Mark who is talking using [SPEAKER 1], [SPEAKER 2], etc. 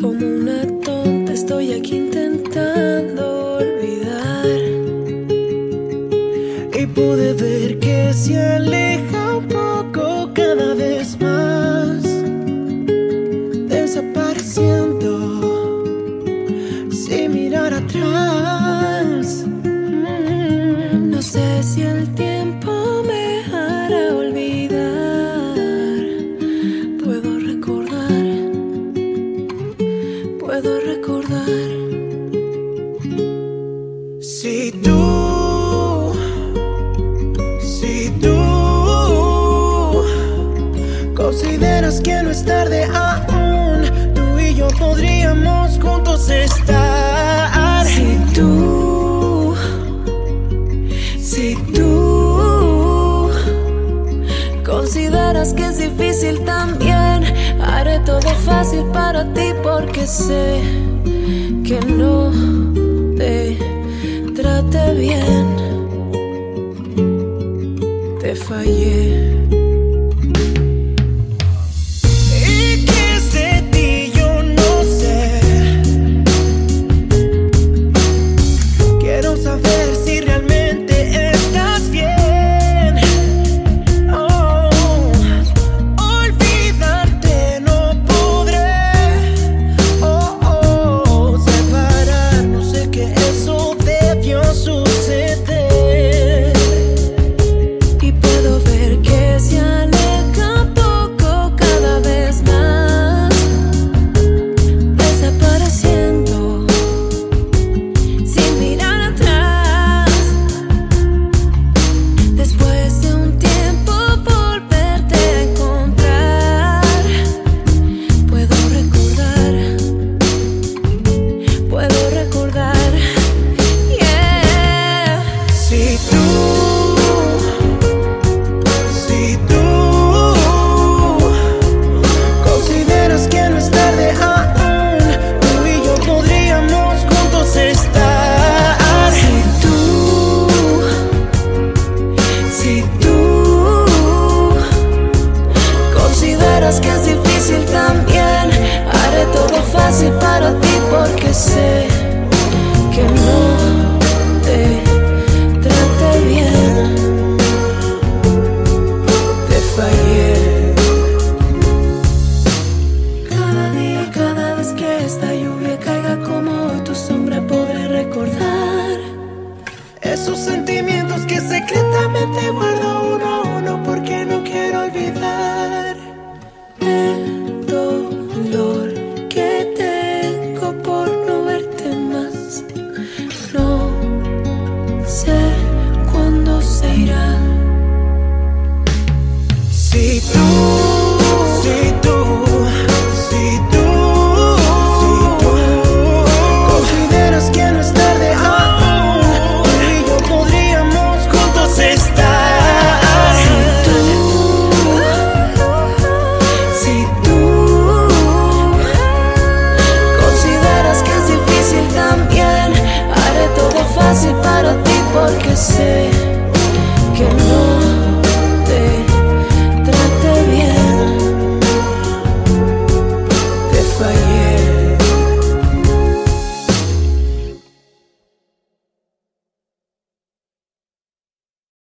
[SPEAKER 1] Como una tonta estoy aquí intentando olvidar.
[SPEAKER 2] Y pude ver que se aleja un poco cada vez más. Desapareciendo sin mirar atrás.
[SPEAKER 1] Mm, no sé si el tiempo.
[SPEAKER 2] Si tú, si tú consideras que no es tarde aún, tú y yo podríamos juntos estar.
[SPEAKER 1] Si tú, si tú consideras que es difícil también, haré todo fácil para ti porque sé que no bien. Te fallé.
[SPEAKER 2] esos sentimientos que secretamente
[SPEAKER 1] guardan. I say.